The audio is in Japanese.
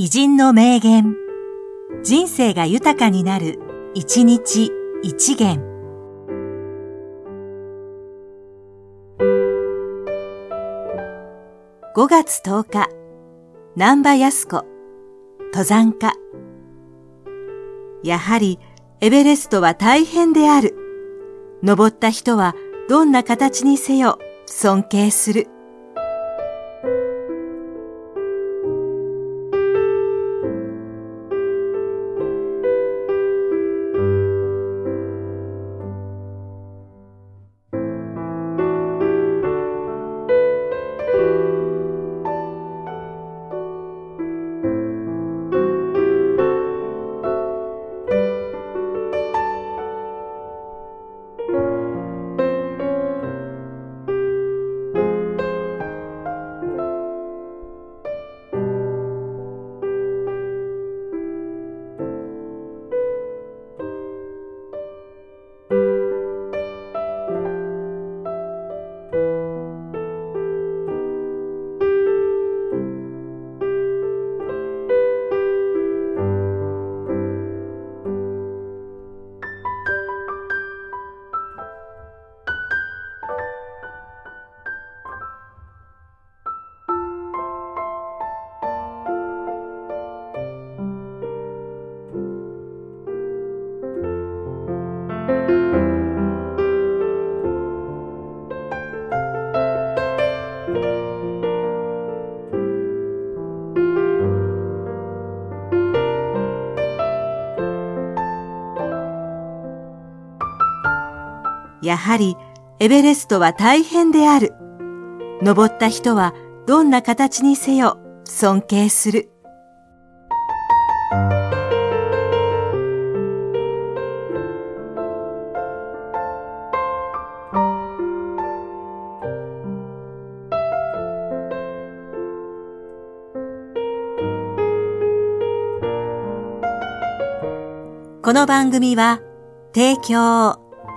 偉人の名言。人生が豊かになる、一日一元。5月10日、南波康子、登山家。やはり、エベレストは大変である。登った人はどんな形にせよ尊敬する。やはりエベレストは大変である。登った人はどんな形にせよ尊敬する。この番組は提供